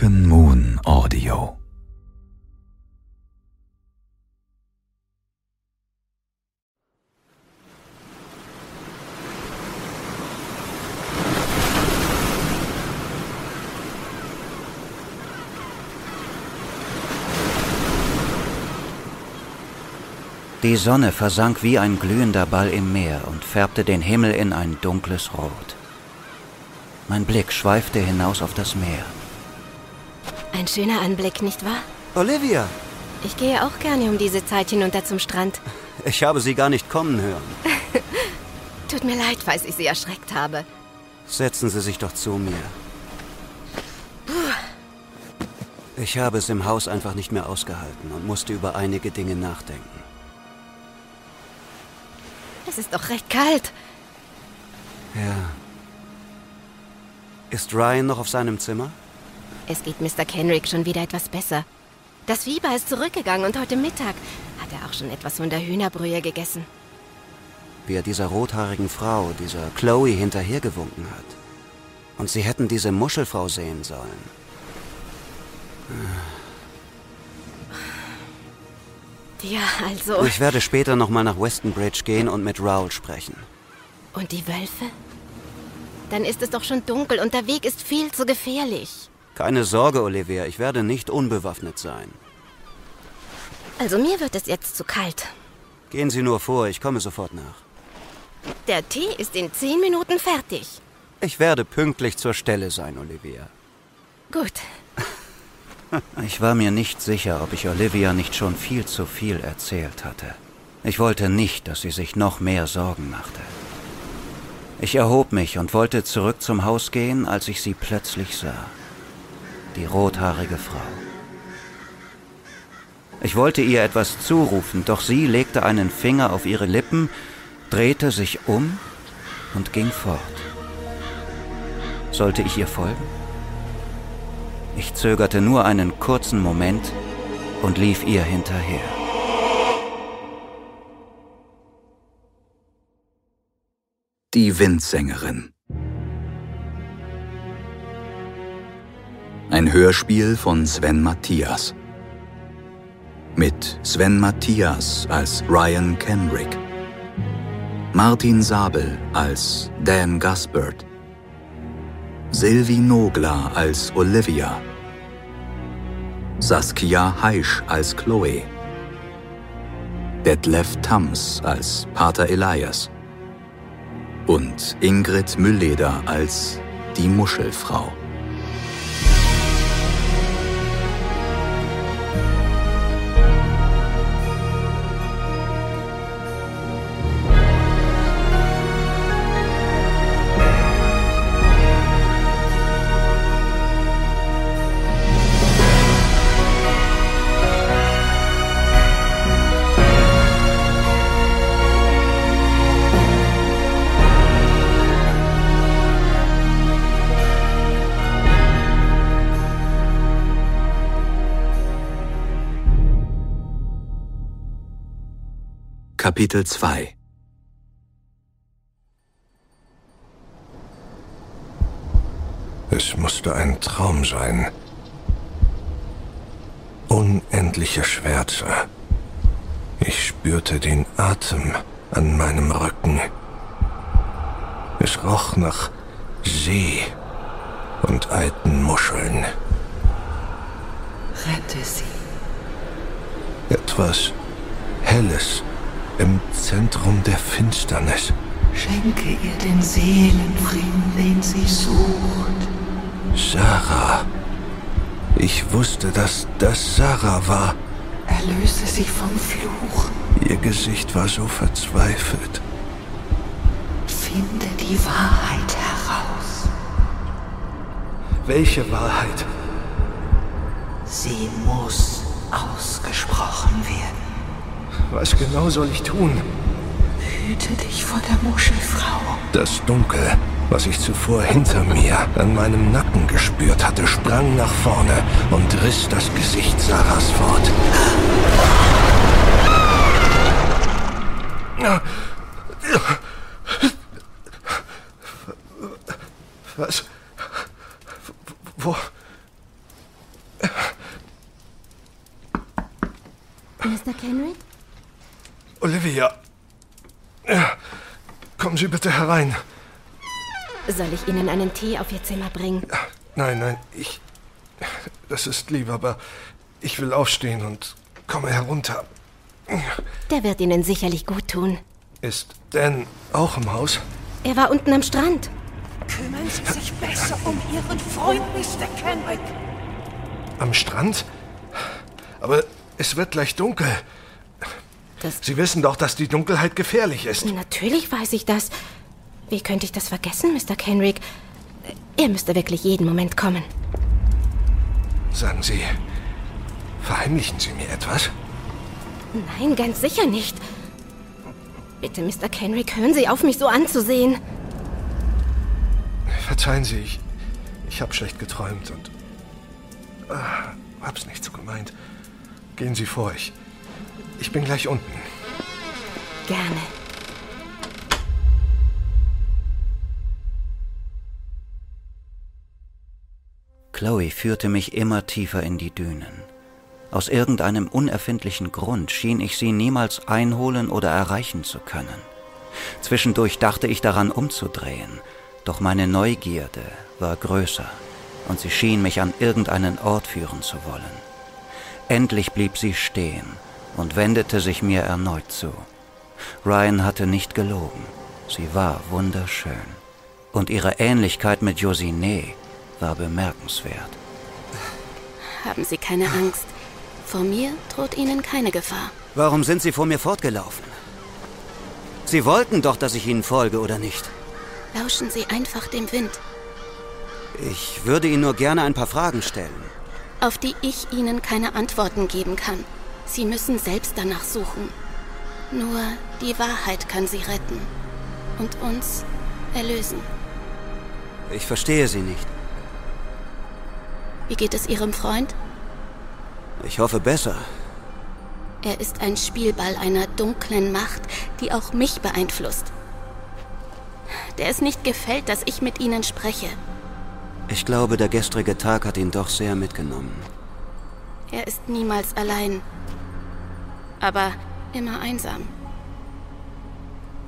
Broken Moon Audio. Die Sonne versank wie ein glühender Ball im Meer und färbte den Himmel in ein dunkles Rot. Mein Blick schweifte hinaus auf das Meer. Ein schöner Anblick, nicht wahr? Olivia, Ich gehe auch gerne um diese Zeit hinunter zum Strand. ich habe Sie gar nicht kommen hören. Tut mir leid, falls ich Sie erschreckt habe. Setzen Sie sich doch zu mir. Ich habe es im Haus einfach nicht mehr ausgehalten und musste über einige Dinge nachdenken. Es ist doch recht kalt. Ja. Ist Ryan noch auf seinem Zimmer? Es geht Mr. Kenrick schon wieder etwas besser. Das Fieber ist zurückgegangen und heute Mittag hat er auch schon etwas von der Hühnerbrühe gegessen. Wie er dieser rothaarigen Frau, dieser Chloe, hinterhergewunken hat. Und sie hätten diese Muschelfrau sehen sollen. Ja, also. Ich werde später nochmal nach Westonbridge gehen und mit Raoul sprechen. Und die Wölfe? Dann ist es doch schon dunkel und der Weg ist viel zu gefährlich. Keine Sorge, Olivia, ich werde nicht unbewaffnet sein. Also mir wird es jetzt zu kalt. Gehen Sie nur vor, ich komme sofort nach. Der Tee ist in zehn Minuten fertig. Ich werde pünktlich zur Stelle sein, Olivia. Gut. Ich war mir nicht sicher, ob ich Olivia nicht schon viel zu viel erzählt hatte. Ich wollte nicht, dass sie sich noch mehr Sorgen machte. Ich erhob mich und wollte zurück zum Haus gehen, als ich sie plötzlich sah. Die rothaarige Frau. Ich wollte ihr etwas zurufen, doch sie legte einen Finger auf ihre Lippen, drehte sich um und ging fort. Sollte ich ihr folgen? Ich zögerte nur einen kurzen Moment und lief ihr hinterher. Die Windsängerin. Ein Hörspiel von Sven Matthias. Mit Sven Matthias als Ryan Kenrick. Martin Sabel als Dan Gaspard. Sylvie Nogler als Olivia. Saskia Heisch als Chloe. Detlef Tams als Pater Elias und Ingrid Müllleder als die Muschelfrau. Kapitel 2 Es musste ein Traum sein. Unendliche Schwärze. Ich spürte den Atem an meinem Rücken. Es roch nach See und alten Muscheln. Rette sie. Etwas Helles im Zentrum der Finsternis. Schenke ihr den Seelenfrieden, den sie sucht. Sarah. Ich wusste, dass das Sarah war. Erlöse sie vom Fluch. Ihr Gesicht war so verzweifelt. Finde die Wahrheit heraus. Welche Wahrheit? Sie muss ausgesprochen werden. Was genau soll ich tun? Hüte dich vor der Muschelfrau. Das Dunkel, was ich zuvor hinter mir an meinem Nacken gespürt hatte, sprang nach vorne und riss das Gesicht Sarahs fort. Was? Wo? Mr. Kenrick? Olivia. Ja, kommen Sie bitte herein. Soll ich Ihnen einen Tee auf Ihr Zimmer bringen? Nein, nein, ich. Das ist lieb, aber ich will aufstehen und komme herunter. Der wird Ihnen sicherlich gut tun. Ist Dan auch im Haus? Er war unten am Strand. Kümmern Sie sich besser um Ihren Freund, Mr. Kenrick. Am Strand? Aber es wird gleich dunkel. Das Sie wissen doch, dass die Dunkelheit gefährlich ist. Natürlich weiß ich das. Wie könnte ich das vergessen, Mr. Kenrick? Er müsste wirklich jeden Moment kommen. Sagen Sie, verheimlichen Sie mir etwas? Nein, ganz sicher nicht. Bitte, Mr. Kenrick, hören Sie auf, mich so anzusehen. Verzeihen Sie, ich, ich habe schlecht geträumt und ah, hab's nicht so gemeint. Gehen Sie vor, ich, ich bin gleich unten. Gerne. Chloe führte mich immer tiefer in die Dünen. Aus irgendeinem unerfindlichen Grund schien ich sie niemals einholen oder erreichen zu können. Zwischendurch dachte ich daran umzudrehen, doch meine Neugierde war größer und sie schien mich an irgendeinen Ort führen zu wollen. Endlich blieb sie stehen und wendete sich mir erneut zu. Ryan hatte nicht gelogen, sie war wunderschön und ihre Ähnlichkeit mit Josine war bemerkenswert. Haben Sie keine Angst. Vor mir droht Ihnen keine Gefahr. Warum sind Sie vor mir fortgelaufen? Sie wollten doch, dass ich Ihnen folge, oder nicht? Lauschen Sie einfach dem Wind, Ich würde Ihnen nur gerne ein paar Fragen stellen. auf die ich Ihnen keine Antworten geben kann. Sie müssen selbst danach suchen. Nur die Wahrheit kann Sie retten und uns erlösen. Ich verstehe Sie nicht. Wie geht es Ihrem Freund? Ich hoffe besser. Er ist ein Spielball einer dunklen Macht, die auch mich beeinflusst. Der es nicht gefällt, dass ich mit Ihnen spreche. Ich glaube, der gestrige Tag hat ihn doch sehr mitgenommen. Er ist niemals allein, aber immer einsam.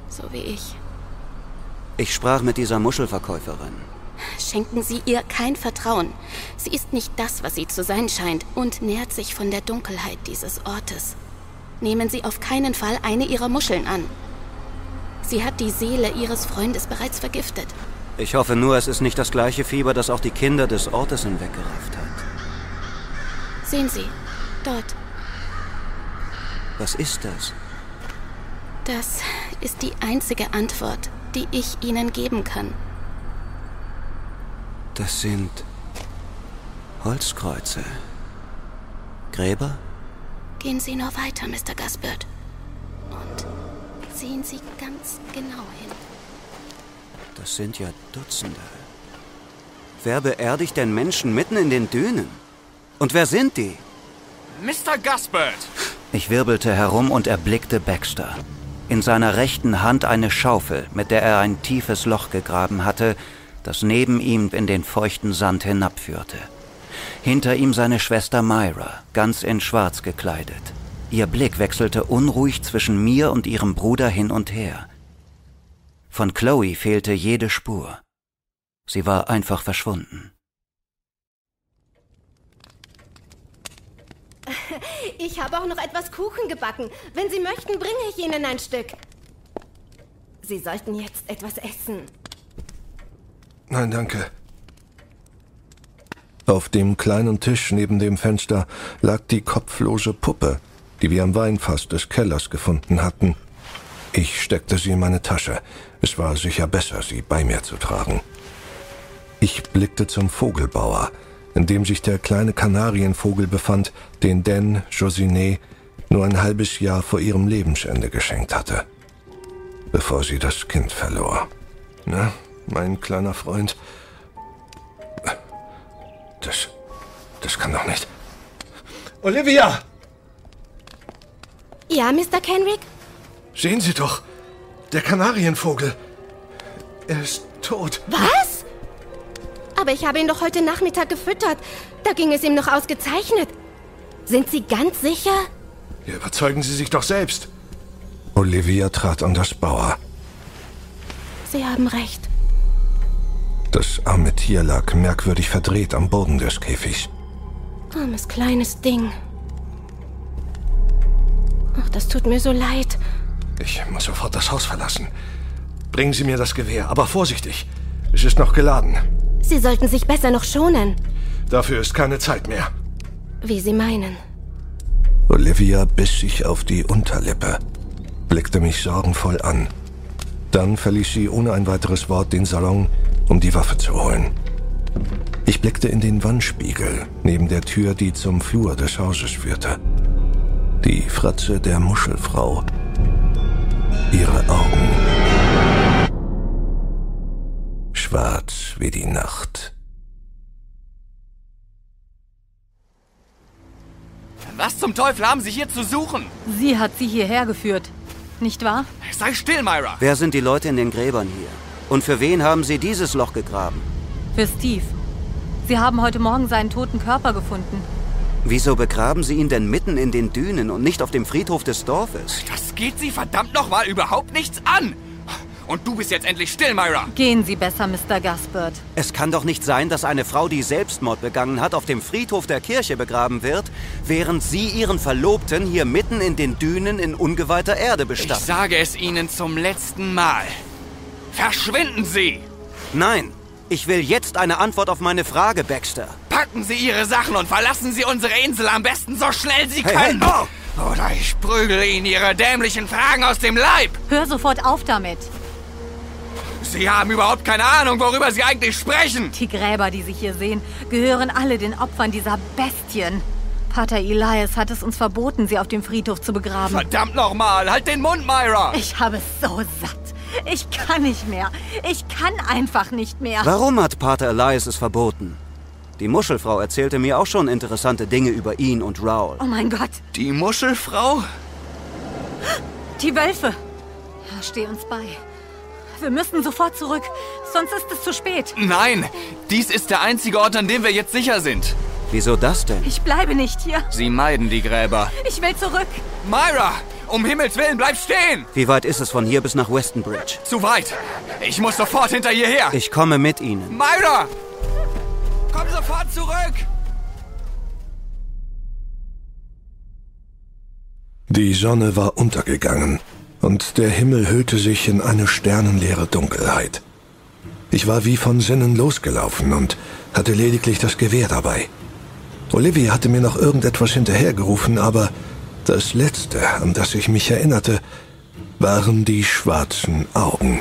So wie ich. Ich sprach mit dieser Muschelverkäuferin. Schenken Sie ihr kein Vertrauen. Sie ist nicht das, was sie zu sein scheint und nährt sich von der Dunkelheit dieses Ortes. Nehmen Sie auf keinen Fall eine ihrer Muscheln an. Sie hat die Seele Ihres Freundes bereits vergiftet. Ich hoffe nur, es ist nicht das gleiche Fieber, das auch die Kinder des Ortes hinweggerafft hat. Sehen Sie, dort. Was ist das? Das ist die einzige Antwort, die ich Ihnen geben kann. Das sind Holzkreuze. Gräber? Gehen Sie nur weiter, Mr. Gaspard. Und sehen Sie ganz genau hin. Das sind ja Dutzende. Wer beerdigt denn Menschen mitten in den Dünen? Und wer sind die? Mr. Gaspard! Ich wirbelte herum und erblickte Baxter. In seiner rechten Hand eine Schaufel, mit der er ein tiefes Loch gegraben hatte, das neben ihm in den feuchten Sand hinabführte. Hinter ihm seine Schwester Myra, ganz in Schwarz gekleidet. Ihr Blick wechselte unruhig zwischen mir und ihrem Bruder hin und her. Von Chloe fehlte jede Spur. Sie war einfach verschwunden. Ich habe auch noch etwas Kuchen gebacken. Wenn Sie möchten, bringe ich Ihnen ein Stück. Sie sollten jetzt etwas essen. Nein, danke. Auf dem kleinen Tisch neben dem Fenster lag die kopflose Puppe, die wir am Weinfass des Kellers gefunden hatten. Ich steckte sie in meine Tasche. Es war sicher besser, sie bei mir zu tragen. Ich blickte zum Vogelbauer, in dem sich der kleine Kanarienvogel befand, den Dan Josine nur ein halbes Jahr vor ihrem Lebensende geschenkt hatte, bevor sie das Kind verlor. Na, mein kleiner Freund. Das. Das kann doch nicht. Olivia! Ja, Mr. Kenrick? Sehen Sie doch! Der Kanarienvogel. Er ist tot. Was? Aber ich habe ihn doch heute Nachmittag gefüttert. Da ging es ihm noch ausgezeichnet. Sind Sie ganz sicher? Ja, überzeugen Sie sich doch selbst. Olivia trat an das Bauer. Sie haben recht. Das arme Tier lag merkwürdig verdreht am Boden des Käfigs. Armes kleines Ding. Ach, das tut mir so leid. Ich muss sofort das Haus verlassen. Bringen Sie mir das Gewehr, aber vorsichtig. Es ist noch geladen. Sie sollten sich besser noch schonen. Dafür ist keine Zeit mehr. Wie Sie meinen. Olivia biss sich auf die Unterlippe, blickte mich sorgenvoll an. Dann verließ sie ohne ein weiteres Wort den Salon, um die Waffe zu holen. Ich blickte in den Wandspiegel neben der Tür, die zum Flur des Hauses führte. Die Fratze der Muschelfrau. Ihre Augen. Schwarz wie die Nacht. Was zum Teufel haben Sie hier zu suchen? Sie hat sie hierher geführt, nicht wahr? Sei still, Myra. Wer sind die Leute in den Gräbern hier? Und für wen haben sie dieses Loch gegraben? Für Steve. Sie haben heute Morgen seinen toten Körper gefunden. Wieso begraben sie ihn denn mitten in den Dünen und nicht auf dem Friedhof des Dorfes? Das geht Sie verdammt nochmal überhaupt nichts an. Und du bist jetzt endlich still, Myra. Gehen Sie besser, Mr. Gaspard. Es kann doch nicht sein, dass eine Frau, die Selbstmord begangen hat, auf dem Friedhof der Kirche begraben wird, während sie ihren Verlobten hier mitten in den Dünen in ungeweihter Erde Ich bestatten. sage es Ihnen zum letzten Mal. Verschwinden Sie! Nein, ich will jetzt eine Antwort auf meine Frage, Baxter. Packen Sie Ihre Sachen und verlassen Sie unsere Insel am besten so schnell Sie Hey, hey, können. oh! Oder ich prügele Ihnen Ihre dämlichen Fragen aus dem Leib. Hör sofort auf damit. Sie haben überhaupt keine Ahnung, worüber Sie eigentlich sprechen. Die Gräber, die Sie hier sehen, gehören alle den Opfern dieser Bestien. Pater Elias hat es uns verboten, sie auf dem Friedhof zu begraben. Verdammt nochmal, halt den Mund, Myra. Ich habe es so satt. Ich kann nicht mehr. Ich kann einfach nicht mehr. Warum hat Pater Elias es verboten? Die Muschelfrau erzählte mir auch schon interessante Dinge über ihn und Raoul. Oh mein Gott, Die Muschelfrau? die Wölfe. Ja, steh uns bei. Wir müssen sofort zurück, sonst ist es zu spät. Nein, dies ist der einzige Ort, an dem wir jetzt sicher sind. Wieso das denn? Ich bleibe nicht hier. Sie meiden die Gräber. Ich will zurück. Myra, um Himmels Willen, bleib stehen! Wie weit ist es von hier bis nach Westonbridge? Zu weit. Ich muss sofort hinter hierher. Ich komme mit Ihnen. Myra! Komm sofort zurück! Die Sonne war untergegangen und der Himmel hüllte sich in eine sternenleere Dunkelheit. Ich war wie von Sinnen losgelaufen und hatte lediglich das Gewehr dabei. Olivia hatte mir noch irgendetwas hinterhergerufen, aber das Letzte, an das ich mich erinnerte, waren die schwarzen Augen.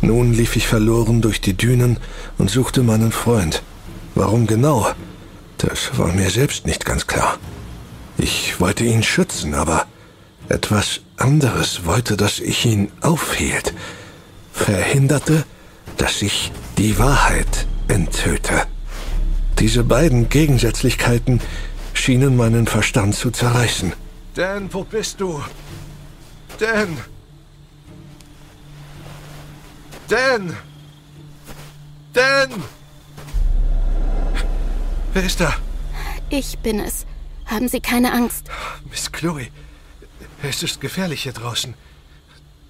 Nun lief ich verloren durch die Dünen und suchte meinen Freund. Warum genau? Das war mir selbst nicht ganz klar. Ich wollte ihn schützen, aber etwas anderes wollte, dass ich ihn aufhielt. Verhinderte, dass ich die Wahrheit enthüllte. Diese beiden Gegensätzlichkeiten schienen meinen Verstand zu zerreißen. Dan, wo bist du? Dan! Dan! Dan! Wer ist da? Ich bin es. Haben Sie keine Angst. Miss Chloe, es ist gefährlich hier draußen.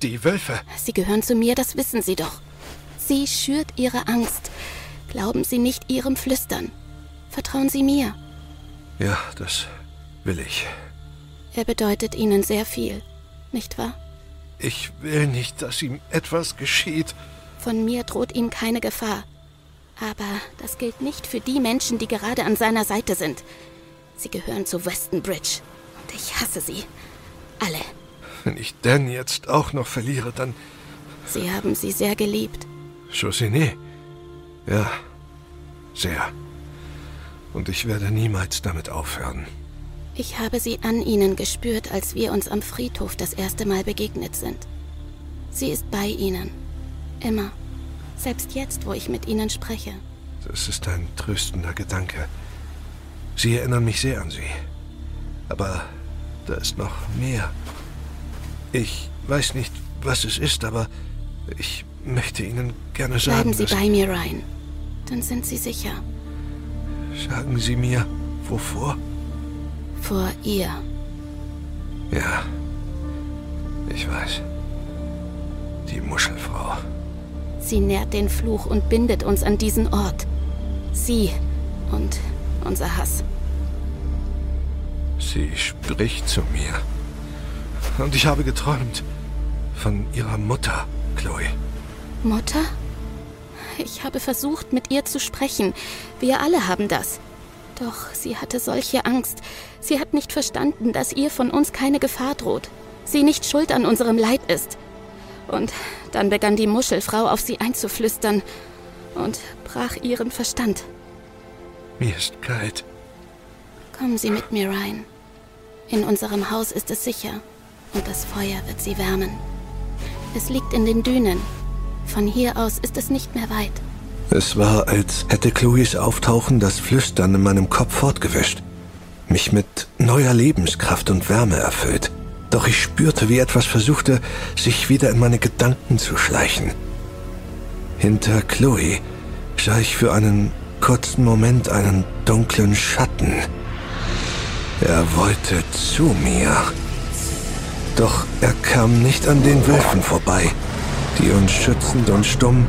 Die Wölfe. Sie gehören zu mir, das wissen Sie doch. Sie schürt Ihre Angst. Glauben Sie nicht Ihrem Flüstern. Vertrauen Sie mir. Ja, das will ich. Er bedeutet Ihnen sehr viel, nicht wahr? Ich will nicht, dass ihm etwas geschieht. Von mir droht ihm keine Gefahr. Aber das gilt nicht für die Menschen, die gerade an seiner Seite sind. Sie gehören zu Westonbridge. Und ich hasse sie. Alle. Wenn ich Dan jetzt auch noch verliere, dann... Sie haben sie sehr geliebt. Chaussene. Ja, sehr. Und ich werde niemals damit aufhören. Ich habe sie an ihnen gespürt, als wir uns am Friedhof das erste Mal begegnet sind. Sie ist bei ihnen. Immer. Selbst jetzt, wo ich mit ihnen spreche. Das ist ein tröstender Gedanke. Sie erinnern mich sehr an Sie. Aber da ist noch mehr. Ich weiß nicht, was es ist, aber ich möchte Ihnen gerne sagen. Bleiben Sie bei mir, Ryan. Dann sind Sie sicher. Sagen Sie mir, wovor? Vor ihr. Ja, ich weiß. Die Muschelfrau. Sie nährt den Fluch und bindet uns an diesen Ort. Sie und unser Hass. Sie spricht zu mir. Und ich habe geträumt von ihrer Mutter, Chloe. Mutter? Ich habe versucht, mit ihr zu sprechen. Wir alle haben das. Doch sie hatte solche Angst. Sie hat nicht verstanden, dass ihr von uns keine Gefahr droht. Sie nicht schuld an unserem Leid ist. Und dann begann die Muschelfrau auf sie einzuflüstern und brach ihren Verstand. Mir ist kalt. Kommen Sie mit mir rein. In unserem Haus ist es sicher und das Feuer wird Sie wärmen. Es liegt in den Dünen. Von hier aus ist es nicht mehr weit. Es war, als hätte Chloes Auftauchen das Flüstern in meinem Kopf fortgewischt, mich mit neuer Lebenskraft und Wärme erfüllt. Doch ich spürte, wie etwas versuchte, sich wieder in meine Gedanken zu schleichen. Hinter Chloe sah ich für einen kurzen Moment einen dunklen Schatten. Er wollte zu mir. Doch er kam nicht an den Wölfen vorbei, die uns schützend und stumm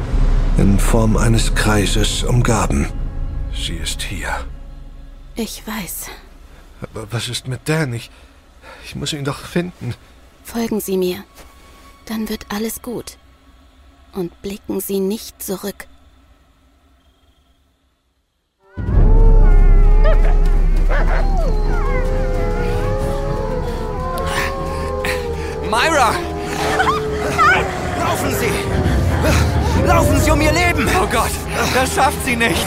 in Form eines Kreises umgaben. Sie ist hier. Ich weiß. Aber was ist mit Dan? Ich, ich muss ihn doch finden. Folgen Sie mir. Dann wird alles gut. Und blicken Sie nicht zurück. Myra! Laufen Sie! Laufen Sie um Ihr Leben! Oh Gott, das schafft sie nicht.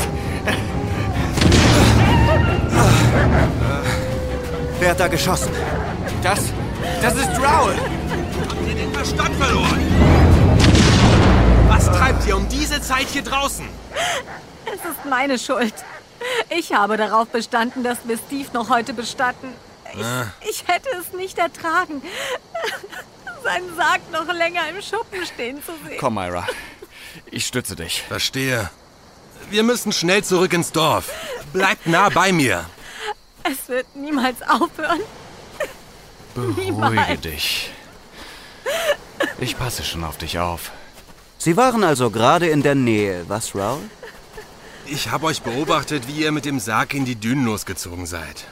Wer hat da geschossen? Das, das ist Raoul. Habt ihr den Verstand verloren? Was treibt ihr um diese Zeit hier draußen? Es ist meine Schuld. Ich habe darauf bestanden, dass wir Steve noch heute bestatten. Ich, ich hätte es nicht ertragen, seinen Sarg noch länger im Schuppen stehen zu sehen. Komm, Myra. Ich stütze dich. Verstehe. Wir müssen schnell zurück ins Dorf. Bleibt nah bei mir. Es wird niemals aufhören. Beruhige Niemals. dich. Ich passe schon auf dich auf. Sie waren also gerade in der Nähe, was, Raoul? Ich habe euch beobachtet, wie ihr mit dem Sarg in die Dünen losgezogen seid.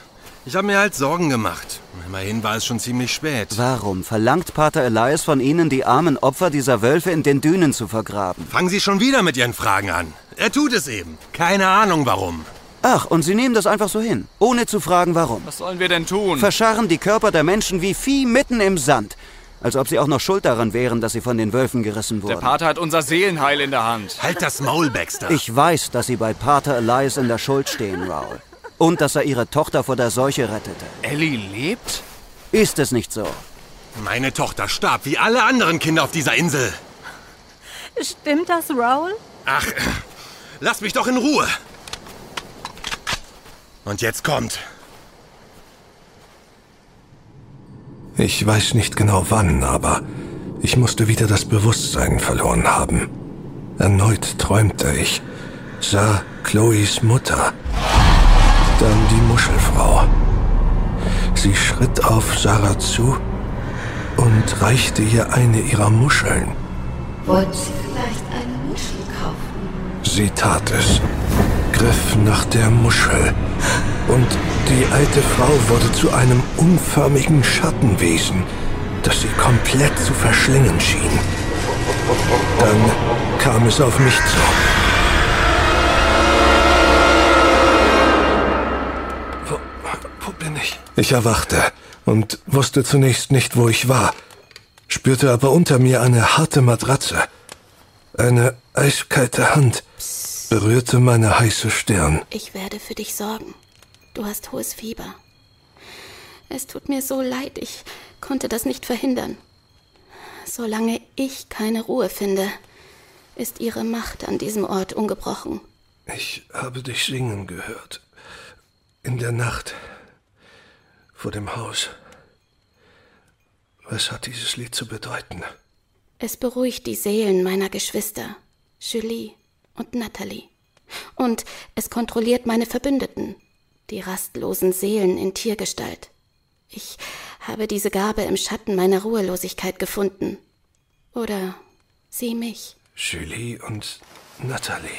Ich habe mir halt Sorgen gemacht. Immerhin war es schon ziemlich spät. Warum verlangt Pater Elias von Ihnen, die armen Opfer dieser Wölfe in den Dünen zu vergraben? Fangen Sie schon wieder mit Ihren Fragen an. Er tut es eben. Keine Ahnung warum. Ach, und Sie nehmen das einfach so hin, ohne zu fragen, warum. Was sollen wir denn tun? Verscharren die Körper der Menschen wie Vieh mitten im Sand. Als ob sie auch noch schuld daran wären, dass sie von den Wölfen gerissen Der wurden. Pater hat unser Seelenheil in der Hand. Halt das Maul, Baxter. Ich weiß, dass Sie bei Pater Elias in der Schuld stehen, Raoul. Und dass er Ihre Tochter vor der Seuche rettete. Ellie lebt? Ist es nicht so? Meine Tochter starb wie alle anderen Kinder auf dieser Insel. Stimmt das, Raoul? Ach, lass mich doch in Ruhe. Und jetzt kommt. Ich weiß nicht genau wann, aber ich musste wieder das Bewusstsein verloren haben. Erneut träumte ich, sah Chloes Mutter, dann die Muschelfrau. Sie schritt auf Sarah zu und reichte ihr eine ihrer Muscheln. Wollen Sie vielleicht eine Muschel kaufen? Sie tat es, griff nach der Muschel und die alte Frau wurde zu einem unförmigen Schattenwesen, das sie komplett zu verschlingen schien. Dann kam es auf mich zu. Ich? Erwachte und wusste zunächst nicht, wo ich war, spürte aber unter mir eine harte Matratze. Eine eiskalte Hand berührte meine heiße Stirn. Ich werde für dich sorgen. Du hast hohes Fieber. Es tut mir so leid, ich konnte das nicht verhindern. Solange ich keine Ruhe finde, ist ihre Macht an diesem Ort ungebrochen. Ich habe dich singen gehört. In der Nacht. Vor dem Haus. Was hat dieses Lied zu bedeuten? Es beruhigt die Seelen meiner Geschwister, Julie und Natalie. Und es kontrolliert meine Verbündeten, die rastlosen Seelen in Tiergestalt. Ich habe diese Gabe im Schatten meiner Ruhelosigkeit gefunden. Oder sie mich. Julie und Natalie.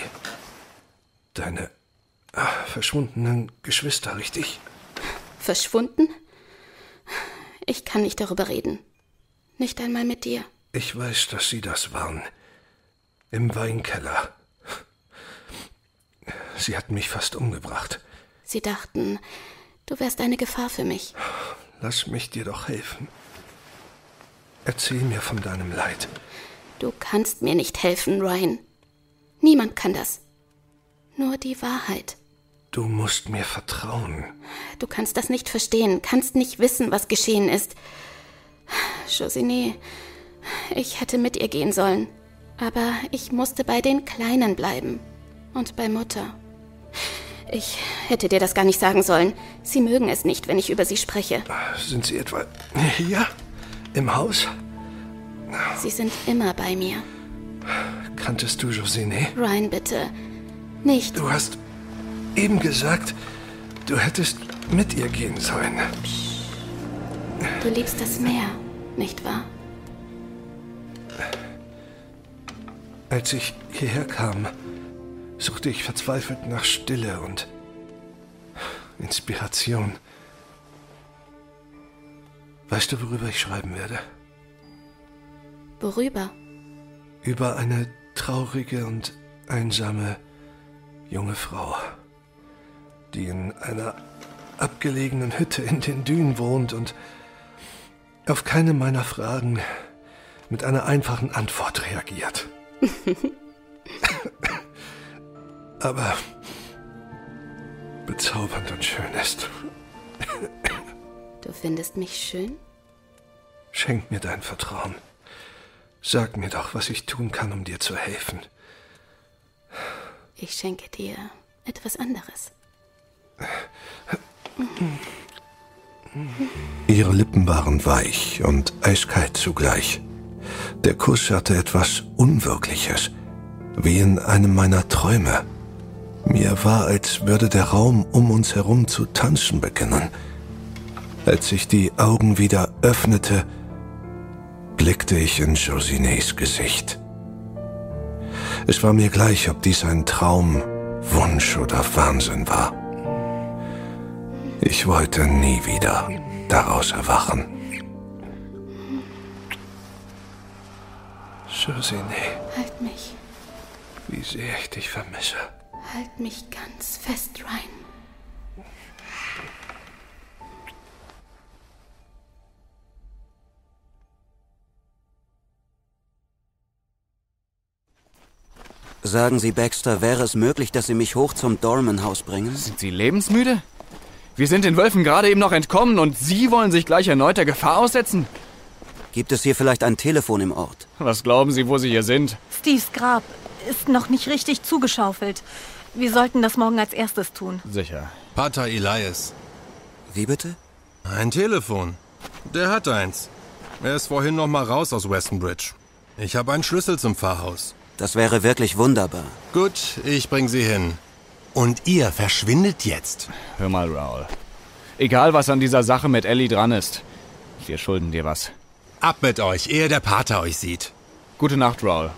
Deine ach, verschwundenen Geschwister, richtig? Verschwunden? Ich kann nicht darüber reden. Nicht einmal mit dir. Ich weiß, dass sie das waren. Im Weinkeller. Sie hatten mich fast umgebracht. Sie dachten, du wärst eine Gefahr für mich. Lass mich dir doch helfen. Erzähl mir von deinem Leid. Du kannst mir nicht helfen, Ryan. Niemand kann das. Nur die Wahrheit. Du musst mir vertrauen. Du kannst das nicht verstehen, kannst nicht wissen, was geschehen ist. Josine, ich hätte mit ihr gehen sollen. Aber ich musste bei den Kleinen bleiben. Und bei Mutter. Ich hätte dir das gar nicht sagen sollen. Sie mögen es nicht, wenn ich über sie spreche. Sind sie etwa hier? Im Haus? Sie sind immer bei mir. Kanntest du Josine? Ryan, bitte. Nicht. Du hast eben gesagt, du hättest mit ihr gehen sollen. Du liebst das Meer, nicht wahr? Als ich hierher kam, suchte ich verzweifelt nach Stille und Inspiration. Weißt du, worüber ich schreiben werde? Worüber? Über eine traurige und einsame junge Frau, die in einer abgelegenen Hütte in den Dünen wohnt und auf keine meiner Fragen mit einer einfachen Antwort reagiert. Aber bezaubernd und schön ist. Du findest mich schön? Schenk mir dein Vertrauen. Sag mir doch, was ich tun kann, um dir zu helfen. Ich schenke dir etwas anderes. Ihre Lippen waren weich und eiskalt zugleich. Der Kuss hatte etwas Unwirkliches, wie in einem meiner Träume. Mir war, als würde der Raum um uns herum zu tanzen beginnen. Als ich die Augen wieder öffnete, blickte ich in Josines Gesicht. Es war mir gleich, ob dies ein Traum, Wunsch oder Wahnsinn war. Ich wollte nie wieder daraus erwachen. Josine, Halt mich. wie sehr ich dich vermisse. Halt mich ganz fest, Ryan. Sagen Sie, Baxter, wäre es möglich, dass Sie mich hoch zum Dorman-Haus bringen? Sind Sie lebensmüde? Wir sind den Wölfen gerade eben noch entkommen und Sie wollen sich gleich erneut der Gefahr aussetzen? Gibt es hier vielleicht ein Telefon im Ort? Was glauben Sie, wo Sie hier sind? Steves Grab ist noch nicht richtig zugeschaufelt. Wir sollten das morgen als erstes tun. Sicher. Pater Elias. Wie bitte? Ein Telefon. Der hat eins. Er ist vorhin noch mal raus aus Westonbridge. Ich habe einen Schlüssel zum Pfarrhaus. Das wäre wirklich wunderbar. Gut, ich bring sie hin. Und ihr verschwindet jetzt. Hör mal, Raoul. Egal, was an dieser Sache mit Ellie dran ist. Wir schulden dir was. Ab mit euch, ehe der Pater euch sieht. Gute Nacht, Raoul.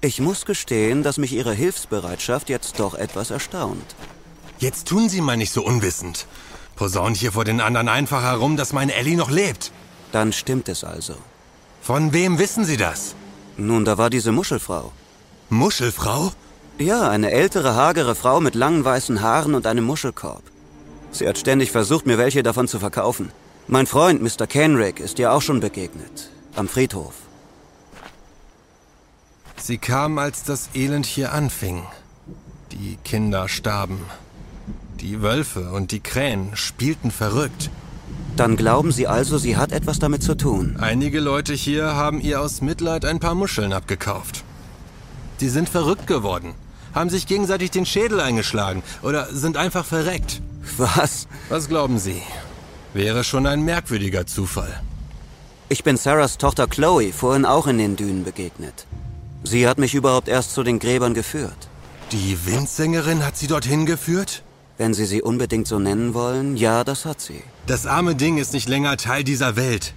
Ich muss gestehen, dass mich Ihre Hilfsbereitschaft jetzt doch etwas erstaunt. Jetzt tun Sie mal nicht so unwissend. Posaunt hier vor den anderen einfach herum, dass meine Ellie noch lebt. Dann stimmt es also. Von wem wissen Sie das? Nun, da war diese Muschelfrau. Muschelfrau? Ja, eine ältere, hagere Frau mit langen weißen Haaren und einem Muschelkorb. Sie hat ständig versucht, mir welche davon zu verkaufen. Mein Freund, Mr. Kenrick, ist ihr auch schon begegnet. Am Friedhof. Sie kam, als das Elend hier anfing. Die Kinder starben. Die Wölfe und die Krähen spielten verrückt. Dann glauben Sie also, sie hat etwas damit zu tun. Einige Leute hier haben ihr aus Mitleid ein paar Muscheln abgekauft. Die sind verrückt geworden, haben sich gegenseitig den Schädel eingeschlagen oder sind einfach verreckt. Was? Was glauben Sie? Wäre schon ein merkwürdiger Zufall. Ich bin Sarahs Tochter Chloe, vorhin auch in den Dünen begegnet. Sie hat mich überhaupt erst zu den Gräbern geführt. Die Windsängerin hat sie dorthin geführt? Wenn Sie sie unbedingt so nennen wollen, ja, das hat sie. Das arme Ding ist nicht länger Teil dieser Welt.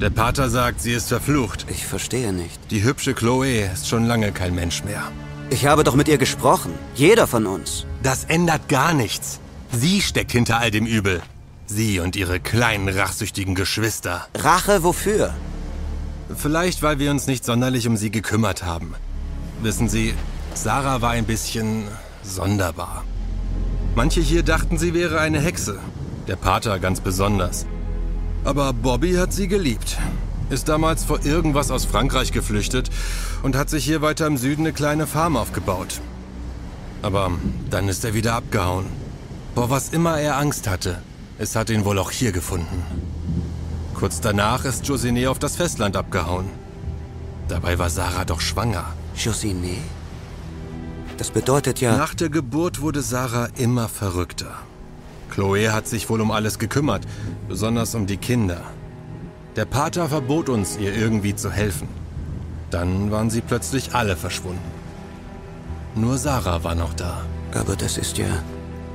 Der Pater sagt, sie ist verflucht. Ich verstehe nicht. Die hübsche Chloe ist schon lange kein Mensch mehr. Ich habe doch mit ihr gesprochen. Jeder von uns. Das ändert gar nichts. Sie steckt hinter all dem Übel. Sie und ihre kleinen rachsüchtigen Geschwister. Rache wofür? Vielleicht, weil wir uns nicht sonderlich um sie gekümmert haben. Wissen Sie, Sarah war ein bisschen sonderbar. Manche hier dachten, sie wäre eine Hexe. Der Pater ganz besonders. Aber Bobby hat sie geliebt. Ist damals vor irgendwas aus Frankreich geflüchtet und hat sich hier weiter im Süden eine kleine Farm aufgebaut. Aber dann ist er wieder abgehauen. Vor was immer er Angst hatte. Es hat ihn wohl auch hier gefunden. Kurz danach ist Josiné auf das Festland abgehauen. Dabei war Sarah doch schwanger. Josiné? Das bedeutet ja... Nach der Geburt wurde Sarah immer verrückter. Chloe hat sich wohl um alles gekümmert, besonders um die Kinder. Der Pater verbot uns, ihr irgendwie zu helfen. Dann waren sie plötzlich alle verschwunden. Nur Sarah war noch da. Aber das ist ja...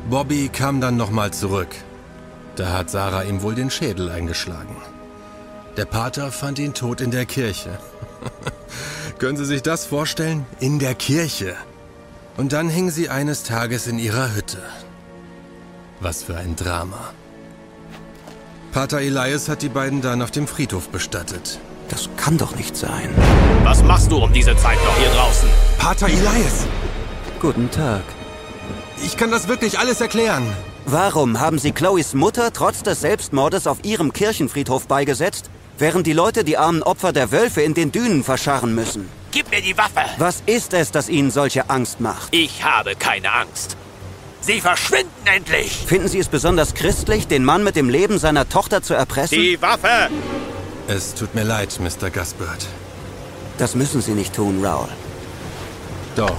Bobby kam dann nochmal zurück. Da hat Sarah ihm wohl den Schädel eingeschlagen. Der Pater fand ihn tot in der Kirche. Können Sie sich das vorstellen? In der Kirche. Und dann hing sie eines Tages in ihrer Hütte. Was für ein Drama. Pater Elias hat die beiden dann auf dem Friedhof bestattet. Das kann doch nicht sein. Was machst du um diese Zeit noch hier draußen? Pater Elias! Guten Tag. Ich kann das wirklich alles erklären. Warum haben Sie Chloes Mutter trotz des Selbstmordes auf Ihrem Kirchenfriedhof beigesetzt, während die Leute die armen Opfer der Wölfe in den Dünen verscharren müssen? Gib mir die Waffe! Was ist es, das Ihnen solche Angst macht? Ich habe keine Angst. Sie verschwinden endlich! Finden Sie es besonders christlich, den Mann mit dem Leben seiner Tochter zu erpressen? Die Waffe! Es tut mir leid, Mr. Gasbird. Das müssen Sie nicht tun, Raoul. Doch.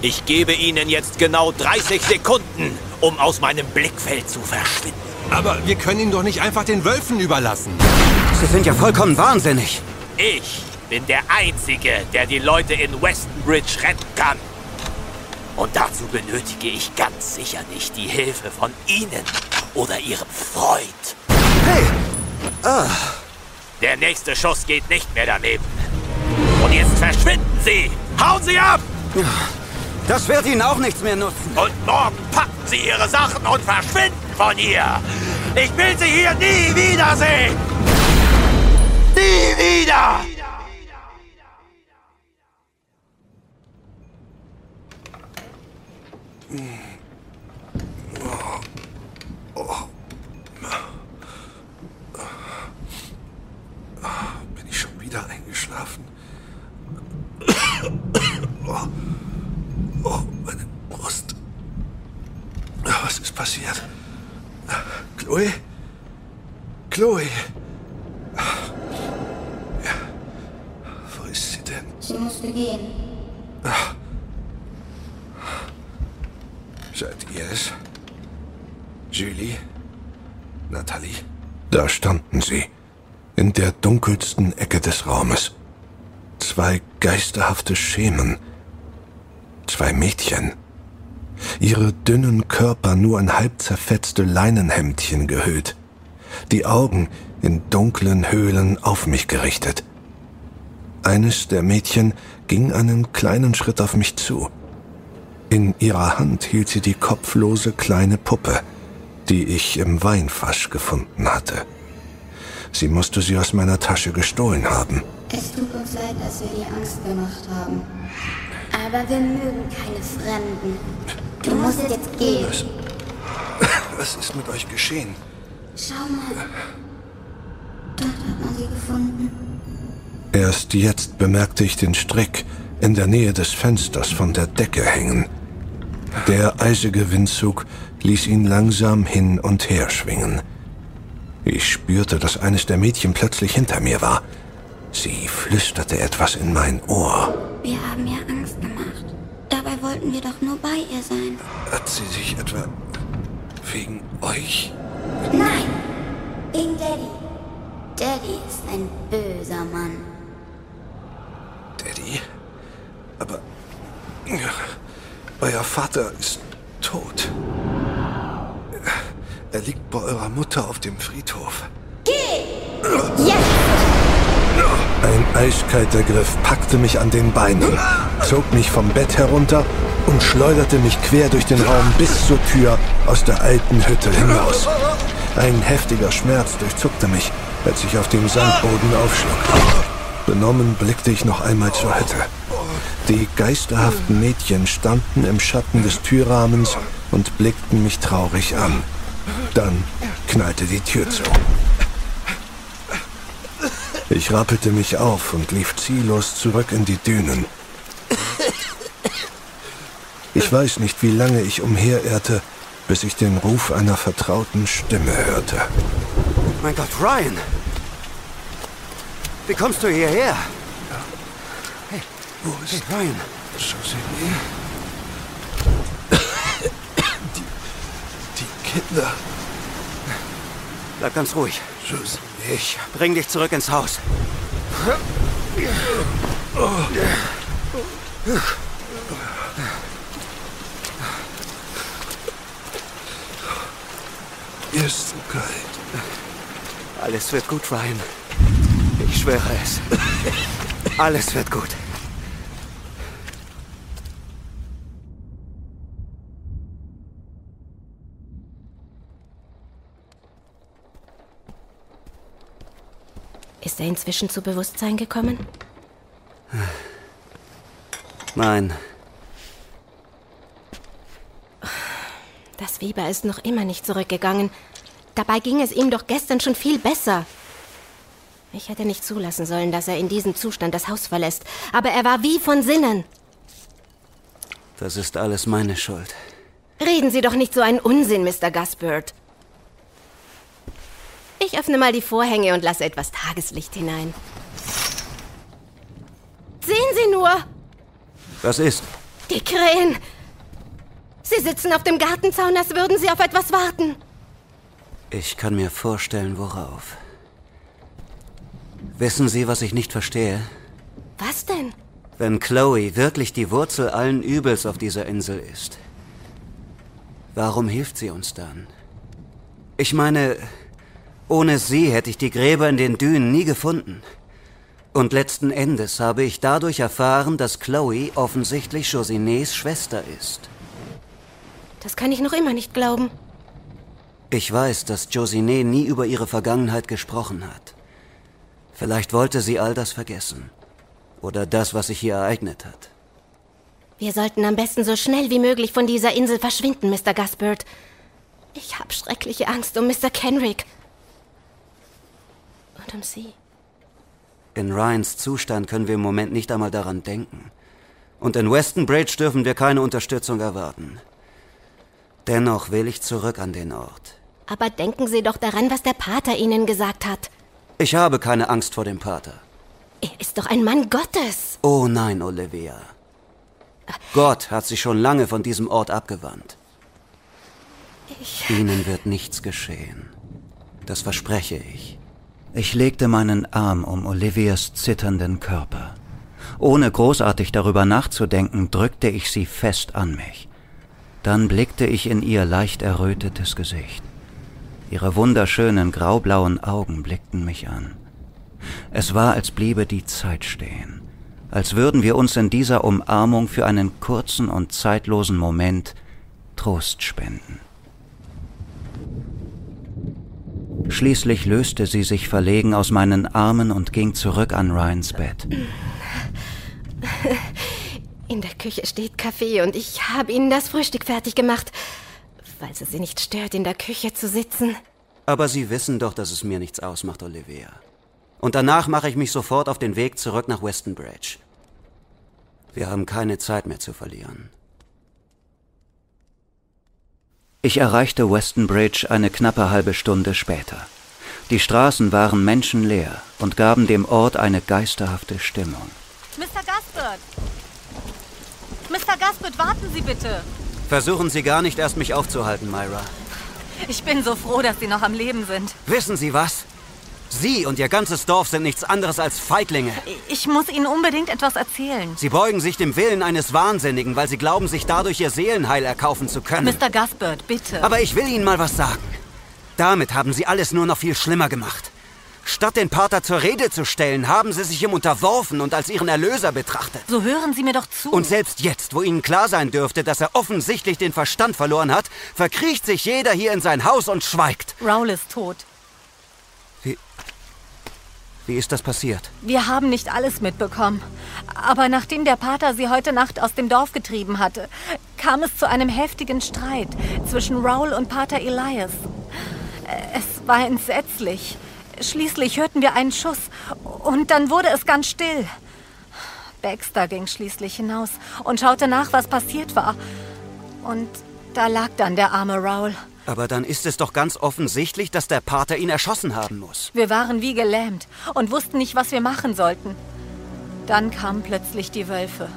Ich gebe Ihnen jetzt genau 30 Sekunden, um aus meinem Blickfeld zu verschwinden. Aber wir können ihn doch nicht einfach den Wölfen überlassen. Sie sind ja vollkommen wahnsinnig. Ich bin der Einzige, der die Leute in Westonbridge retten kann. Und dazu benötige ich ganz sicher nicht die Hilfe von Ihnen oder Ihrem Freund. Hey! Ah. Der nächste Schuss geht nicht mehr daneben. Und jetzt verschwinden Sie! Hauen Sie ab! Das wird Ihnen auch nichts mehr nutzen. Und morgen packen Sie Ihre Sachen und verschwinden von hier! Ich will Sie hier nie wiedersehen! Nie wieder! Bin ich schon wieder eingeschlafen? Oh, meine Brust. Was ist passiert? Chloe? Chloe? Wo ist sie denn? Sie musste gehen. Seid ihr es? Julie? Nathalie? Da standen sie. In der dunkelsten Ecke des Raumes. Zwei geisterhafte Schemen. Zwei Mädchen. Ihre dünnen Körper nur in halb zerfetzte Leinenhemdchen gehüllt. Die Augen in dunklen Höhlen auf mich gerichtet. Eines der Mädchen ging einen kleinen Schritt auf mich zu. In ihrer Hand hielt sie die kopflose kleine Puppe, die ich im Weinfass gefunden hatte. Sie musste sie aus meiner Tasche gestohlen haben. Es tut uns leid, dass wir dir Angst gemacht haben. Aber wir mögen keine Fremden. Du musst jetzt gehen. Was, was ist mit euch geschehen? Schau mal. Dort hat man sie gefunden. Erst jetzt bemerkte ich den Strick in der Nähe des Fensters von der Decke hängen. Der eisige Windzug ließ ihn langsam hin und her schwingen. Ich spürte, dass eines der Mädchen plötzlich hinter mir war. Sie flüsterte etwas in mein Ohr. Wir haben ihr Angst gemacht. Dabei wollten wir doch nur bei ihr sein. Hat sie sich etwa wegen euch? Nein, wegen Daddy. Daddy ist ein böser Mann. Daddy? Aber euer Vater ist tot. Er liegt bei eurer Mutter auf dem Friedhof. Geh! Jetzt! Ein eiskalter Griff packte mich an den Beinen, zog mich vom Bett herunter und schleuderte mich quer durch den Raum bis zur Tür aus der alten Hütte hinaus. Ein heftiger Schmerz durchzuckte mich, als ich auf dem Sandboden aufschlug. Benommen blickte ich noch einmal zur Hütte. Die geisterhaften Mädchen standen im Schatten des Türrahmens und blickten mich traurig an. Dann knallte die Tür zu. Ich rappelte mich auf und lief ziellos zurück in die Dünen. Ich weiß nicht, wie lange ich umherirrte, bis ich den Ruf einer vertrauten Stimme hörte. Mein Gott, Ryan! Wie kommst du hierher? Hey, wo ist hey, Ryan? Josephine? Die, die Kinder. Bleib ganz ruhig. Josephine. Ich bring dich zurück ins Haus. Mir ist so kalt. Alles wird gut, Ryan. Ich schwöre es. Alles wird gut. Ist er inzwischen zu Bewusstsein gekommen? Nein. Das Fieber ist noch immer nicht zurückgegangen. Dabei ging es ihm doch gestern schon viel besser. Ich hätte nicht zulassen sollen, dass er in diesem Zustand das Haus verlässt. Aber er war wie von Sinnen. Das ist alles meine Schuld. Reden Sie doch nicht so einen Unsinn, Mr. Gusbird. Ich öffne mal die Vorhänge und lasse etwas Tageslicht hinein. Sehen Sie nur! Was ist? Die Krähen! Sie sitzen auf dem Gartenzaun, als würden sie auf etwas warten. Ich kann mir vorstellen, worauf. Wissen Sie, was ich nicht verstehe? Was denn? Wenn Chloe wirklich die Wurzel allen Übels auf dieser Insel ist, warum hilft sie uns dann? Ich meine, ohne sie hätte ich die Gräber in den Dünen nie gefunden. Und letzten Endes habe ich dadurch erfahren, dass Chloe offensichtlich Josinés Schwester ist. Das kann ich noch immer nicht glauben. Ich weiß, dass Josiné nie über ihre Vergangenheit gesprochen hat. Vielleicht wollte sie all das vergessen. Oder das, was sich hier ereignet hat. Wir sollten am besten so schnell wie möglich von dieser Insel verschwinden, Mr. Gusbird. Ich habe schreckliche Angst um Mr. Kenrick. Und um Sie. In Ryans Zustand können wir im Moment nicht einmal daran denken. Und in Weston Bridge dürfen wir keine Unterstützung erwarten. Dennoch will ich zurück an den Ort. Aber denken Sie doch daran, was der Pater Ihnen gesagt hat. Ich habe keine Angst vor dem Pater. Er ist doch ein Mann Gottes. Oh nein, Olivia. Gott hat sich schon lange von diesem Ort abgewandt. Ich... Ihnen wird nichts geschehen. Das verspreche ich. Ich legte meinen Arm um Olivias zitternden Körper. Ohne großartig darüber nachzudenken, drückte ich sie fest an mich. Dann blickte ich in ihr leicht errötetes Gesicht. Ihre wunderschönen graublauen Augen blickten mich an. Es war, als bliebe die Zeit stehen, als würden wir uns in dieser Umarmung für einen kurzen und zeitlosen Moment Trost spenden. Schließlich löste sie sich verlegen aus meinen Armen und ging zurück an Ryans Bett. In der Küche steht Kaffee und ich habe Ihnen das Frühstück fertig gemacht, falls es Sie nicht stört, in der Küche zu sitzen. Aber Sie wissen doch, dass es mir nichts ausmacht, Olivia. Und danach mache ich mich sofort auf den Weg zurück nach Weston Bridge. Wir haben keine Zeit mehr zu verlieren. Ich erreichte Weston Bridge eine knappe halbe Stunde später. Die Straßen waren menschenleer und gaben dem Ort eine geisterhafte Stimmung. Mr. Gaspard! Mr. Gaspard, warten Sie bitte! Versuchen Sie gar nicht erst, mich aufzuhalten, Myra. Ich bin so froh, dass Sie noch am Leben sind. Wissen Sie was? Sie und Ihr ganzes Dorf sind nichts anderes als Feiglinge. Ich muss Ihnen unbedingt etwas erzählen. Sie beugen sich dem Willen eines Wahnsinnigen, weil Sie glauben, sich dadurch Ihr Seelenheil erkaufen zu können. Mr. Gaspard, bitte. Aber ich will Ihnen mal was sagen. Damit haben Sie alles nur noch viel schlimmer gemacht. Statt den Pater zur Rede zu stellen, haben Sie sich ihm unterworfen und als Ihren Erlöser betrachtet. So hören Sie mir doch zu. Und selbst jetzt, wo Ihnen klar sein dürfte, dass er offensichtlich den Verstand verloren hat, verkriecht sich jeder hier in sein Haus und schweigt. Raul ist tot. Wie. Wie ist das passiert? Wir haben nicht alles mitbekommen. Aber nachdem der Pater sie heute Nacht aus dem Dorf getrieben hatte, kam es zu einem heftigen Streit zwischen Raul und Pater Elias. Es war entsetzlich. Schließlich hörten wir einen Schuss und dann wurde es ganz still. Baxter ging schließlich hinaus und schaute nach, was passiert war. Und da lag dann der arme Raul. Aber dann ist es doch ganz offensichtlich, dass der Pater ihn erschossen haben muss. Wir waren wie gelähmt und wussten nicht, was wir machen sollten. Dann kamen plötzlich die Wölfe.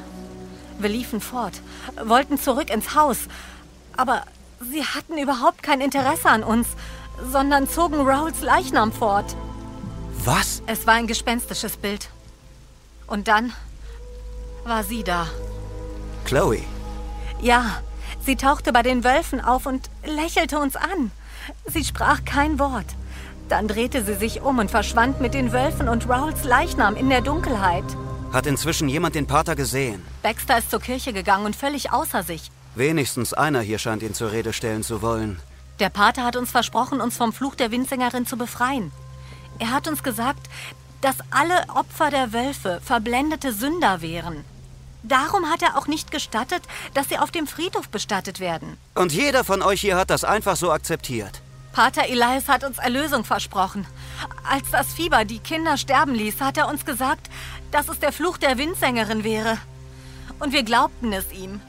Wir liefen fort, wollten zurück ins Haus. Aber sie hatten überhaupt kein Interesse an uns, sondern zogen Rauls Leichnam fort. Was? Es war ein gespenstisches Bild. Und dann war sie da. Chloe. Ja, sie tauchte bei den Wölfen auf und lächelte uns an. Sie sprach kein Wort. Dann drehte sie sich um und verschwand mit den Wölfen und Rauls Leichnam in der Dunkelheit. Hat inzwischen jemand den Pater gesehen? Baxter ist zur Kirche gegangen und völlig außer sich. Wenigstens einer hier scheint ihn zur Rede stellen zu wollen. Der Pater hat uns versprochen, uns vom Fluch der Windsängerin zu befreien. Er hat uns gesagt, dass alle Opfer der Wölfe verblendete Sünder wären. Darum hat er auch nicht gestattet, dass sie auf dem Friedhof bestattet werden. Und jeder von euch hier hat das einfach so akzeptiert. Pater Elias hat uns Erlösung versprochen. Als das Fieber die Kinder sterben ließ, hat er uns gesagt, dass es der Fluch der Windsängerin wäre. Und wir glaubten es ihm.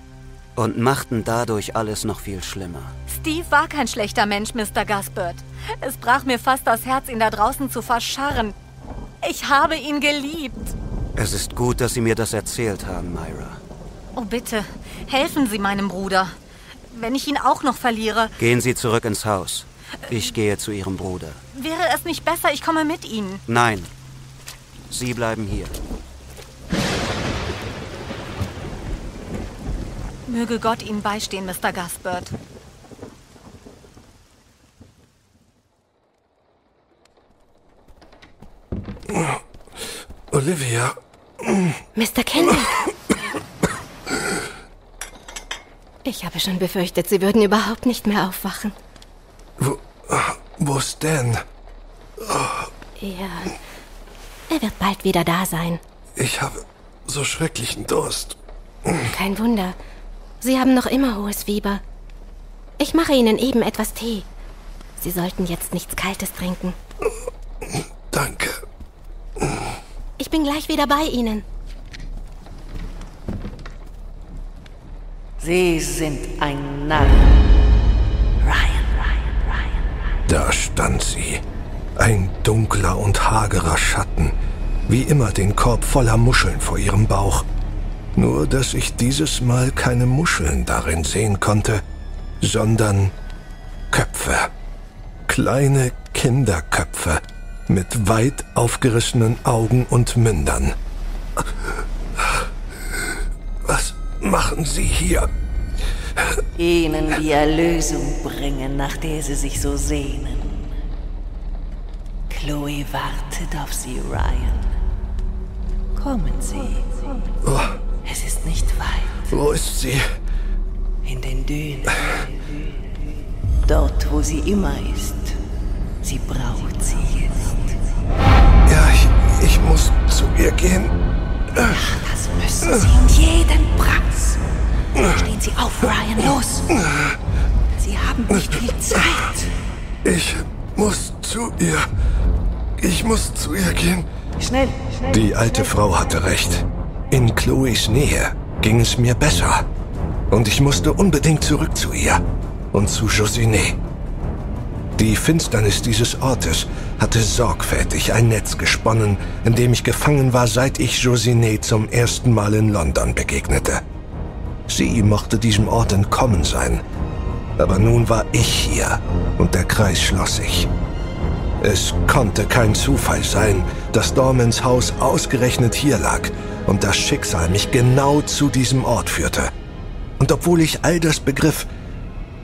Und machten dadurch alles noch viel schlimmer. Steve war kein schlechter Mensch, Mr. Gaspard. Es brach mir fast das Herz, ihn da draußen zu verscharren. Ich habe ihn geliebt. Es ist gut, dass Sie mir das erzählt haben, Myra. Oh bitte, helfen Sie meinem Bruder. Wenn ich ihn auch noch verliere. Gehen Sie zurück ins Haus. Ich gehe zu Ihrem Bruder. Wäre es nicht besser, ich komme mit Ihnen? Nein. Sie bleiben hier. Möge Gott Ihnen beistehen, Mr. Gaspard. Olivia. Mr. Kendrick. Ich habe schon befürchtet, Sie würden überhaupt nicht mehr aufwachen. Wo, wo ist Dan? Er. Er wird bald wieder da sein. Ich habe so schrecklichen Durst. Kein Wunder. Sie haben noch immer hohes Fieber. Ich mache Ihnen eben etwas Tee. Sie sollten jetzt nichts Kaltes trinken. Danke. Ich bin gleich wieder bei Ihnen. Sie sind ein Narr. Ryan, Ryan, Ryan. Da stand sie. Ein dunkler und hagerer Schatten. Wie immer den Korb voller Muscheln vor ihrem Bauch. Nur, dass ich dieses Mal keine Muscheln darin sehen konnte, sondern Köpfe. Kleine Kinderköpfe mit weit aufgerissenen Augen und Mündern. Was machen Sie hier? Ihnen die Erlösung bringen, nach der Sie sich so sehnen. Chloe wartet auf Sie, Ryan. Kommen Sie. Oh, Es ist nicht weit. wo ist sie? In den Dünen. Dort, wo sie immer ist. Sie braucht sie jetzt. Ja, ich, ich muss zu ihr gehen. Das müssen Sie um jeden Preis. Stehen Sie auf, Ryan, los. Sie haben nicht viel Zeit. Ich muss zu ihr. Ich muss zu ihr gehen. Schnell, schnell. Die alte Frau hatte recht. In Chloes Nähe ging es mir besser. Und ich musste unbedingt zurück zu ihr und zu Josinet. Die Finsternis dieses Ortes hatte sorgfältig ein Netz gesponnen, in dem ich gefangen war, seit ich Josinet zum ersten Mal in London begegnete. Sie mochte diesem Ort entkommen sein, aber nun war ich hier und der Kreis schloss sich. Es konnte kein Zufall sein, dass Dormans Haus ausgerechnet hier lag und das Schicksal mich genau zu diesem Ort führte. Und obwohl ich all das begriff,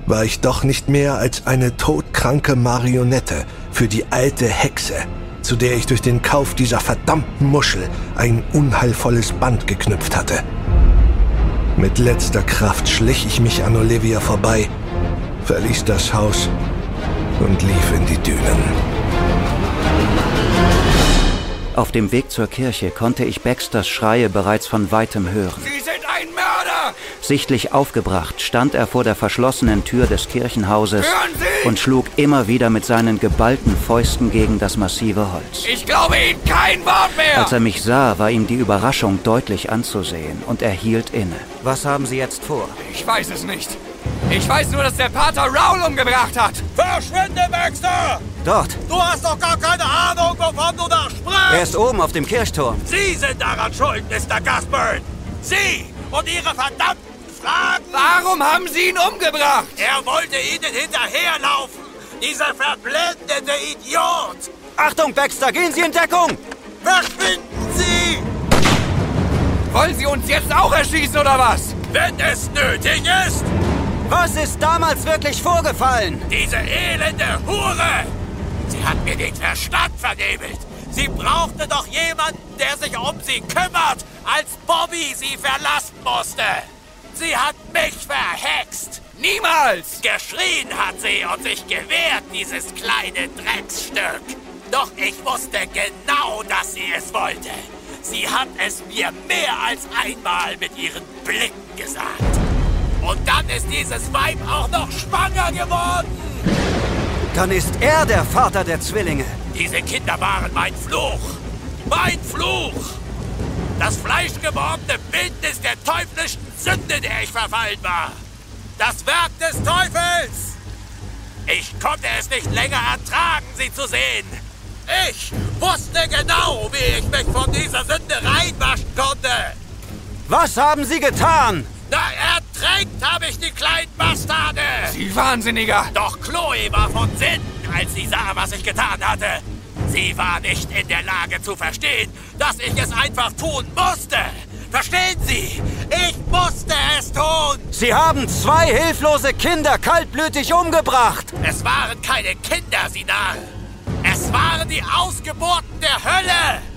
war ich doch nicht mehr als eine todkranke Marionette für die alte Hexe, zu der ich durch den Kauf dieser verdammten Muschel ein unheilvolles Band geknüpft hatte. Mit letzter Kraft schlich ich mich an Olivia vorbei, verließ das Haus und lief in die Dünen. Auf dem Weg zur Kirche konnte ich Baxters Schreie bereits von weitem hören. Sie sind ein Mörder! Sichtlich aufgebracht stand er vor der verschlossenen Tür des Kirchenhauses und schlug immer wieder mit seinen geballten Fäusten gegen das massive Holz. Ich glaube Ihnen kein Wort mehr! Als er mich sah, war ihm die Überraschung deutlich anzusehen und er hielt inne. Was haben Sie jetzt vor? Ich weiß es nicht. Ich weiß nur, dass der Pater Raul umgebracht hat. Verschwinde, Baxter! Dort. Du hast doch gar keine Ahnung, wovon du da sprichst! Er ist oben auf dem Kirchturm. Sie sind daran schuld, Mr. Gasburn! Sie und Ihre verdammten Fragen! Warum haben Sie ihn umgebracht? Er wollte Ihnen hinterherlaufen! Dieser verblendete Idiot! Achtung, Baxter, gehen Sie in Deckung! Verschwinden Sie! Wollen Sie uns jetzt auch erschießen, oder was? Wenn es nötig ist! Was ist damals wirklich vorgefallen? Diese elende Hure! Sie hat mir den Verstand vernebelt. Sie brauchte doch jemanden, der sich um sie kümmert, als Bobby sie verlassen musste. Sie hat mich verhext. Niemals! Geschrien hat sie und sich gewehrt, dieses kleine Drecksstück. Doch ich wusste genau, dass sie es wollte. Sie hat es mir mehr als einmal mit ihren Blicken gesagt. Und dann ist dieses Weib auch noch schwanger geworden. Dann ist er der Vater der Zwillinge. Diese Kinder waren mein Fluch. Mein Fluch. Das fleischgewordene Bildnis der teuflischen Sünde, der ich verfallen war. Das Werk des Teufels. Ich konnte es nicht länger ertragen, sie zu sehen. Ich wusste genau, wie ich mich von dieser Sünde reinwaschen konnte. Was haben Sie getan? Na, ertränkt habe ich die kleinen Bastarde! Sie Wahnsinniger! Doch Chloe war von Sinn, als sie sah, was ich getan hatte. Sie war nicht in der Lage zu verstehen, dass ich es einfach tun musste. Verstehen Sie? Ich musste es tun! Sie haben zwei hilflose Kinder kaltblütig umgebracht! Es waren keine Kinder, Sie Narr! Es waren die Ausgeburten der Hölle!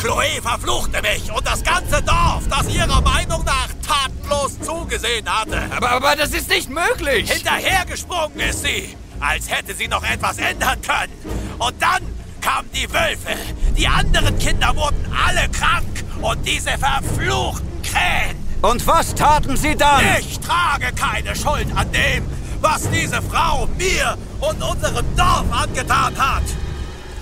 Chloe verfluchte mich und das ganze Dorf, das ihrer Meinung nach tatenlos zugesehen hatte. Aber, aber das ist nicht möglich! Hinterhergesprungen ist sie, als hätte sie noch etwas ändern können. Und dann kamen die Wölfe. Die anderen Kinder wurden alle krank und diese verfluchten Krähen. Und was taten sie dann? Ich trage keine Schuld an dem, was diese Frau mir und unserem Dorf angetan hat.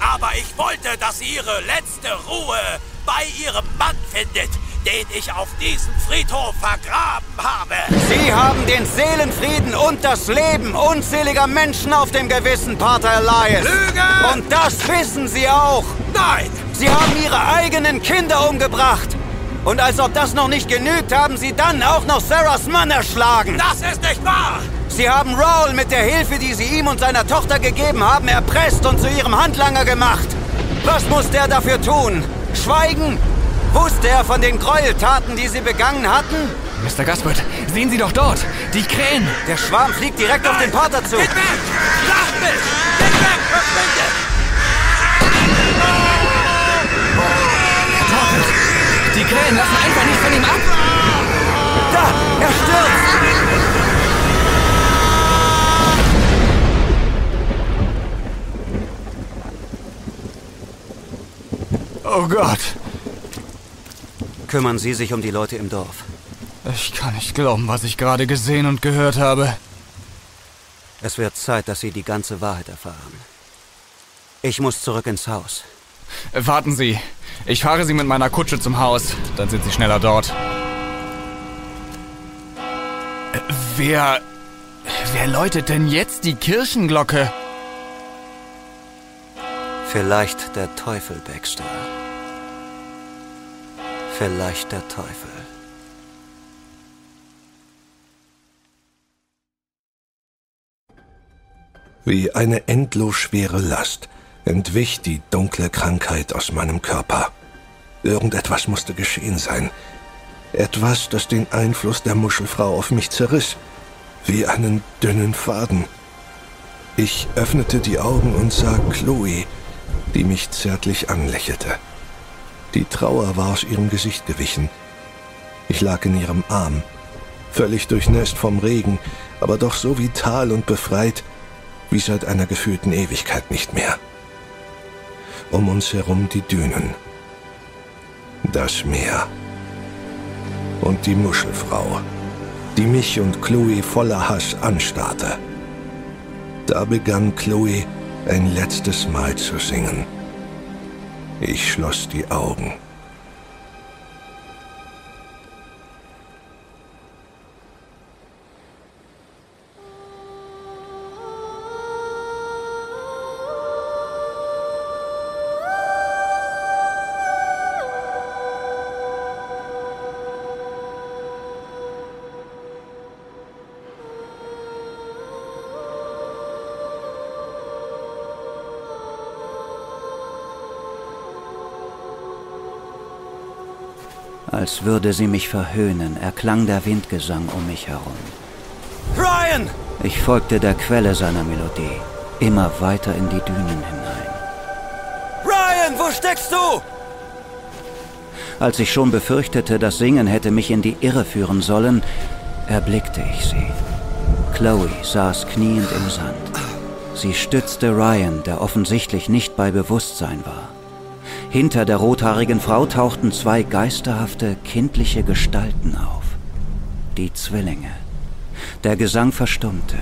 Aber ich wollte, dass sie ihre letzte Ruhe bei ihrem Mann findet, den ich auf diesem Friedhof vergraben habe. Sie haben den Seelenfrieden und das Leben unzähliger Menschen auf dem Gewissen, Pater Elias. Lüge! Und das wissen Sie auch. Nein! Sie haben Ihre eigenen Kinder umgebracht. Und als ob das noch nicht genügt, haben Sie dann auch noch Sarahs Mann erschlagen. Das ist nicht wahr! Sie haben Raoul mit der Hilfe, die Sie ihm und seiner Tochter gegeben haben, erpresst und zu Ihrem Handlanger gemacht. Was muss der dafür tun? Schweigen? Wusste er von den Gräueltaten, die Sie begangen hatten? Mr. Gaspard, sehen Sie doch dort! Die Krähen! Der Schwarm fliegt direkt Nein. auf den Pater zu! Geht weg! Lasst mich! Geht weg! Verschwindet! Die Krähen lassen einfach nicht Oh Gott! Kümmern Sie sich um die Leute im Dorf. Ich kann nicht glauben, was ich gerade gesehen und gehört habe. Es wird Zeit, dass Sie die ganze Wahrheit erfahren. Ich muss zurück ins Haus. Warten Sie. Ich fahre Sie mit meiner Kutsche zum Haus. Dann sind Sie schneller dort. Wer. Wer läutet denn jetzt die Kirchenglocke? Vielleicht der Teufel, Baxter. Vielleicht der Teufel. Wie eine endlos schwere Last entwich die dunkle Krankheit aus meinem Körper. Irgendetwas musste geschehen sein. Etwas, das den Einfluss der Muschelfrau auf mich zerriss, wie einen dünnen Faden. Ich öffnete die Augen und sah Chloe, die mich zärtlich anlächelte. Die Trauer war aus ihrem Gesicht gewichen. Ich lag in ihrem Arm, völlig durchnässt vom Regen, aber doch so vital und befreit wie seit einer gefühlten Ewigkeit nicht mehr. Um uns herum die Dünen, das Meer und die Muschelfrau, die mich und Chloe voller Hass anstarrte. Da begann Chloe ein letztes Mal zu singen. Ich schloss die Augen. Als würde sie mich verhöhnen, erklang der Windgesang um mich herum. Ryan! Ich folgte der Quelle seiner Melodie, immer weiter in die Dünen hinein. Ryan, wo steckst du? Als ich schon befürchtete, das Singen hätte mich in die Irre führen sollen, erblickte ich sie. Chloe saß kniend im Sand. Sie stützte Ryan, der offensichtlich nicht bei Bewusstsein war. Hinter der rothaarigen Frau tauchten zwei geisterhafte, kindliche Gestalten auf. Die Zwillinge. Der Gesang verstummte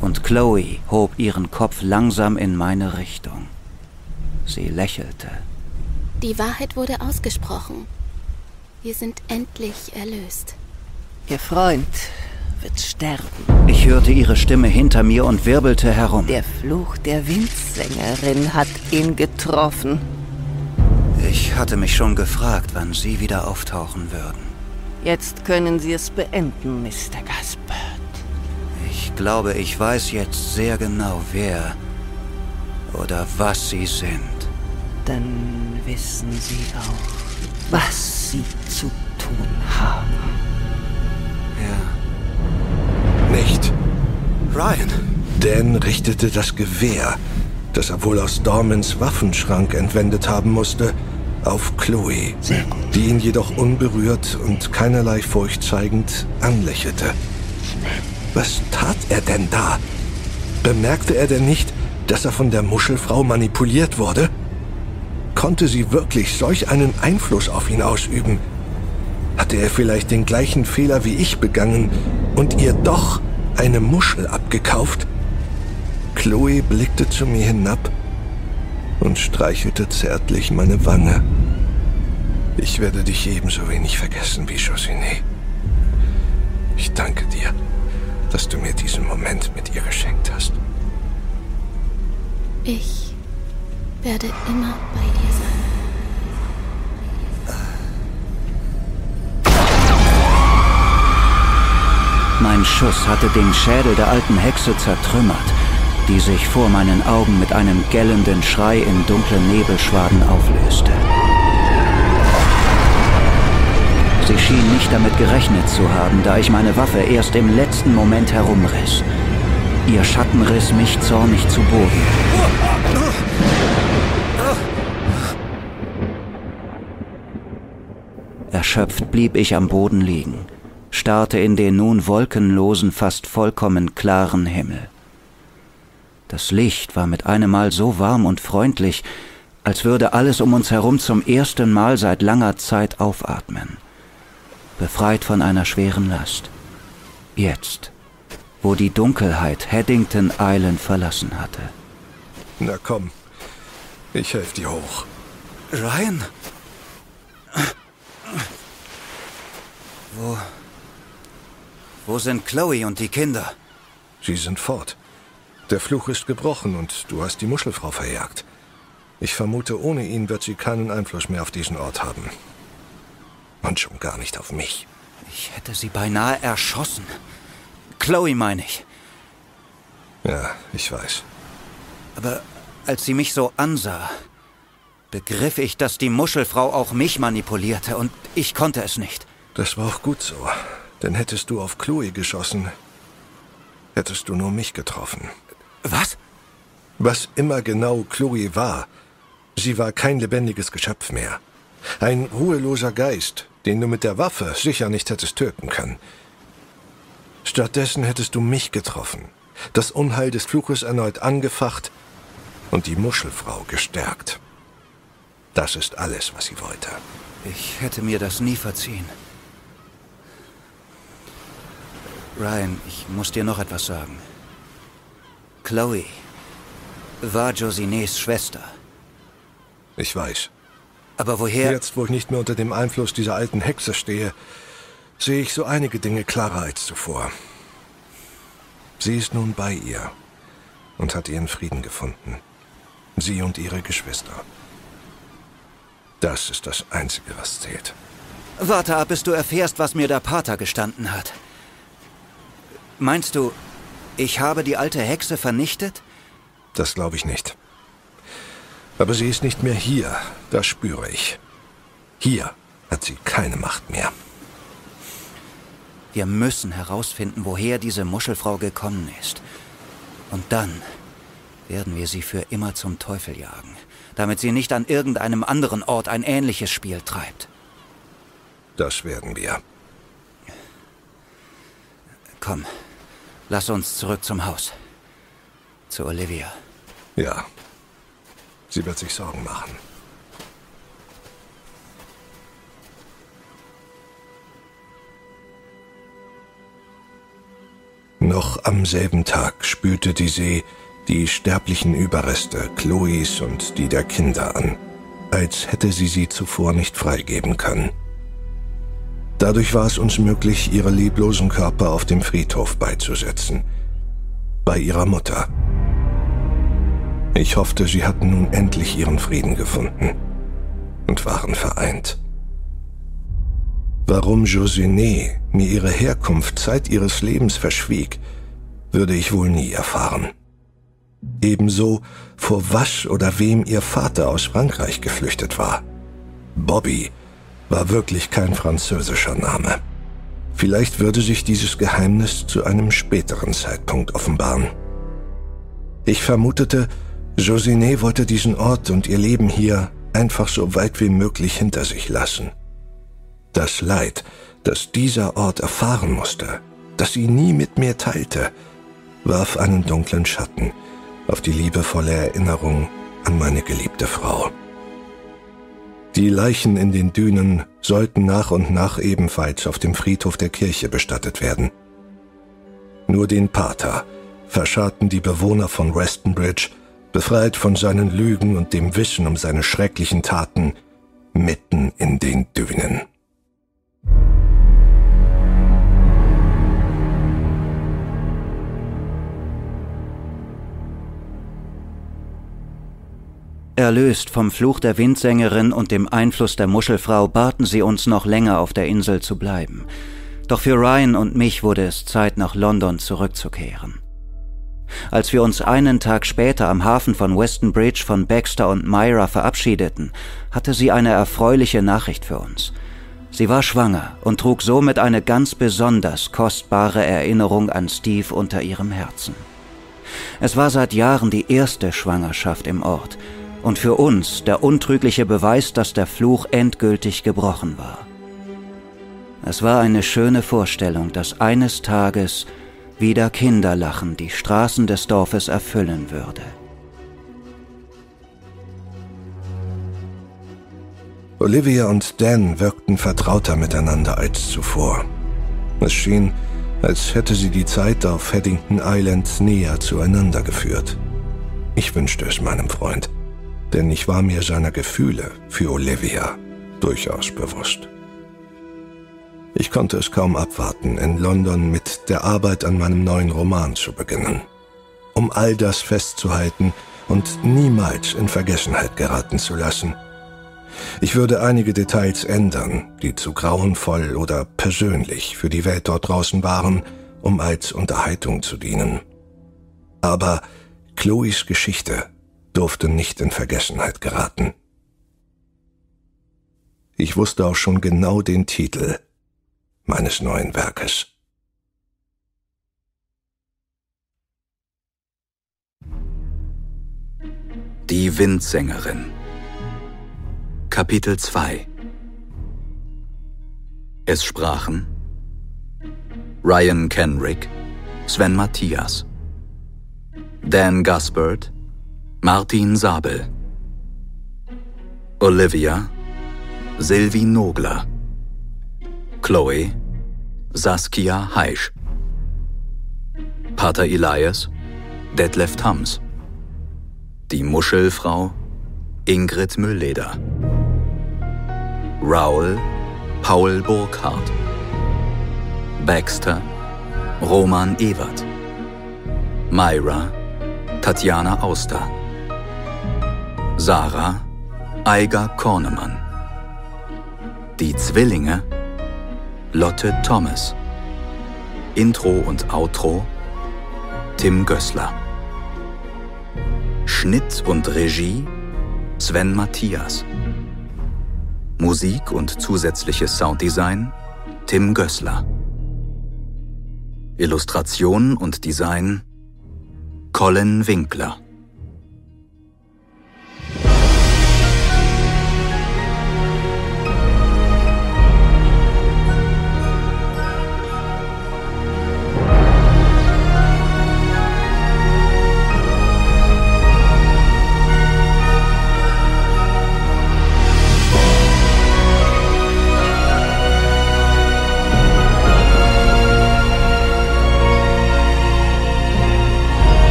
und Chloe hob ihren Kopf langsam in meine Richtung. Sie lächelte. Die Wahrheit wurde ausgesprochen. Wir sind endlich erlöst. Ihr Freund wird sterben. Ich hörte ihre Stimme hinter mir und wirbelte herum. Der Fluch der Windsängerin hat ihn getroffen. Ich hatte mich schon gefragt, wann Sie wieder auftauchen würden. Jetzt können Sie es beenden, Mr. Gaspard. Ich glaube, ich weiß jetzt sehr genau, wer oder was Sie sind. Dann wissen Sie auch, was Sie zu tun haben. Ja. Nicht. Ryan! Dan richtete das Gewehr, das er wohl aus Dormans Waffenschrank entwendet haben musste, auf Chloe, die ihn jedoch unberührt und keinerlei Furcht zeigend anlächelte. Was tat er denn da? Bemerkte er denn nicht, dass er von der Muschelfrau manipuliert wurde? Konnte sie wirklich solch einen Einfluss auf ihn ausüben? Hatte er vielleicht den gleichen Fehler wie ich begangen und ihr doch eine Muschel abgekauft? Chloe blickte zu mir hinab und streichelte zärtlich meine Wange. Ich werde dich ebenso wenig vergessen wie Josine. Ich danke dir, dass du mir diesen Moment mit ihr geschenkt hast. Ich werde immer bei dir sein. Mein Schuss hatte den Schädel der alten Hexe zertrümmert, die sich vor meinen Augen mit einem gellenden Schrei in dunklen Nebelschwaden auflöste. Sie schien nicht damit gerechnet zu haben, da ich meine Waffe erst im letzten Moment herumriss. Ihr Schatten riss mich zornig zu Boden. Erschöpft blieb ich am Boden liegen, starrte in den nun wolkenlosen, fast vollkommen klaren Himmel. Das Licht war mit einem Mal so warm und freundlich, als würde alles um uns herum zum ersten Mal seit langer Zeit aufatmen, befreit von einer schweren Last. Jetzt, wo die Dunkelheit Haddington Island verlassen hatte. Na komm, ich helfe dir hoch. Ryan? Wo. Wo sind Chloe und die Kinder? Sie sind fort. Der Fluch ist gebrochen und du hast die Muschelfrau verjagt. Ich vermute, ohne ihn wird sie keinen Einfluss mehr auf diesen Ort haben. Und schon gar nicht auf mich. Ich hätte sie beinahe erschossen. Chloe meine ich. Ja, ich weiß. Aber Als sie mich so ansah, begriff ich, dass die Muschelfrau auch mich manipulierte und ich konnte es nicht. Das war auch gut so. Denn hättest du auf Chloe geschossen, hättest du nur mich getroffen. Was? Was immer genau Chloe war, sie war kein lebendiges Geschöpf mehr. Ein ruheloser Geist, den du mit der Waffe sicher nicht hättest töten können. Stattdessen hättest du mich getroffen, das Unheil des Fluches erneut angefacht und die Muschelfrau gestärkt. Das ist alles, was sie wollte. Ich hätte mir das nie verziehen. Ryan, ich muss dir noch etwas sagen. Chloe war Josinés Schwester. Ich weiß. Aber woher... Jetzt, wo ich nicht mehr unter dem Einfluss dieser alten Hexe stehe, sehe ich so einige Dinge klarer als zuvor. Sie ist nun bei ihr und hat ihren Frieden gefunden. Sie und ihre Geschwister. Das ist das Einzige, was zählt. Warte ab, bis du erfährst, was mir der Pater gestanden hat. Meinst du, ich habe die alte Hexe vernichtet? Das glaube ich nicht. Aber sie ist nicht mehr hier, das spüre ich. Hier hat sie keine Macht mehr. Wir müssen herausfinden, woher diese Muschelfrau gekommen ist. Und dann werden wir sie für immer zum Teufel jagen, damit sie nicht an irgendeinem anderen Ort ein ähnliches Spiel treibt. Das werden wir. Komm, lass uns zurück zum Haus. Zu Olivia. Ja. Sie wird sich Sorgen machen. Noch am selben Tag spülte die See die sterblichen Überreste Chloes und die der Kinder an, als hätte sie sie zuvor nicht freigeben können. Dadurch war es uns möglich, ihre leblosen Körper auf dem Friedhof beizusetzen. Bei ihrer Mutter. Ich hoffte, sie hatten nun endlich ihren Frieden gefunden und waren vereint. Warum Josiné mir ihre Herkunft Zeit ihres Lebens verschwieg, würde ich wohl nie erfahren. Ebenso vor was oder wem ihr Vater aus Frankreich geflüchtet war. Bobby war wirklich kein französischer Name. Vielleicht würde sich dieses Geheimnis zu einem späteren Zeitpunkt offenbaren. Ich vermutete, Josiné wollte diesen Ort und ihr Leben hier einfach so weit wie möglich hinter sich lassen. Das Leid, das dieser Ort erfahren musste, das sie nie mit mir teilte, warf einen dunklen Schatten auf die liebevolle Erinnerung an meine geliebte Frau. Die Leichen in den Dünen sollten nach und nach ebenfalls auf dem Friedhof der Kirche bestattet werden. Nur den Pater verscharrten die Bewohner von Westonbridge, befreit von seinen Lügen und dem Wissen um seine schrecklichen Taten, mitten in den Dünen. Erlöst vom Fluch der Windsängerin und dem Einfluss der Muschelfrau baten sie uns noch länger auf der Insel zu bleiben. Doch für Ryan und mich wurde es Zeit, nach London zurückzukehren. Als wir uns einen Tag später am Hafen von Weston Bridge von Baxter und Myra verabschiedeten, hatte sie eine erfreuliche Nachricht für uns. Sie war schwanger und trug somit eine ganz besonders kostbare Erinnerung an Steve unter ihrem Herzen. Es war seit Jahren die erste Schwangerschaft im Ort, und für uns der untrügliche Beweis, dass der Fluch endgültig gebrochen war. Es war eine schöne Vorstellung, dass eines Tages wieder Kinderlachen die Straßen des Dorfes erfüllen würde. Olivia und Dan wirkten vertrauter miteinander als zuvor. Es schien, als hätte sie die Zeit auf Haddington Island näher zueinander geführt. Ich wünschte es meinem Freund denn ich war mir seiner Gefühle für Olivia durchaus bewusst. Ich konnte es kaum abwarten, in London mit der Arbeit an meinem neuen Roman zu beginnen, um all das festzuhalten und niemals in Vergessenheit geraten zu lassen. Ich würde einige Details ändern, die zu grauenvoll oder persönlich für die Welt dort draußen waren, um als Unterhaltung zu dienen. Aber Chloes Geschichte durfte nicht in Vergessenheit geraten. Ich wusste auch schon genau den Titel meines neuen Werkes. Die Windsängerin Kapitel 2 Es sprachen Ryan Kenrick, Sven Matthias, Dan Gaspard, Martin Sabel, Olivia, Sylvie Nogler, Chloe, Saskia Heisch, Pater Elias, Detlef Thams, die Muschelfrau, Ingrid Müllleder, Raoul, Paul Burkhardt, Baxter, Roman Ewert, Myra, Tatjana Auster, Sarah, Eiger Kornemann, die Zwillinge, Lotte Thomas, Intro und Outro, Tim Gößler. Schnitt und Regie Sven Matthias. Musik und zusätzliches Sounddesign Tim Gößler. Illustration und Design Colin Winkler.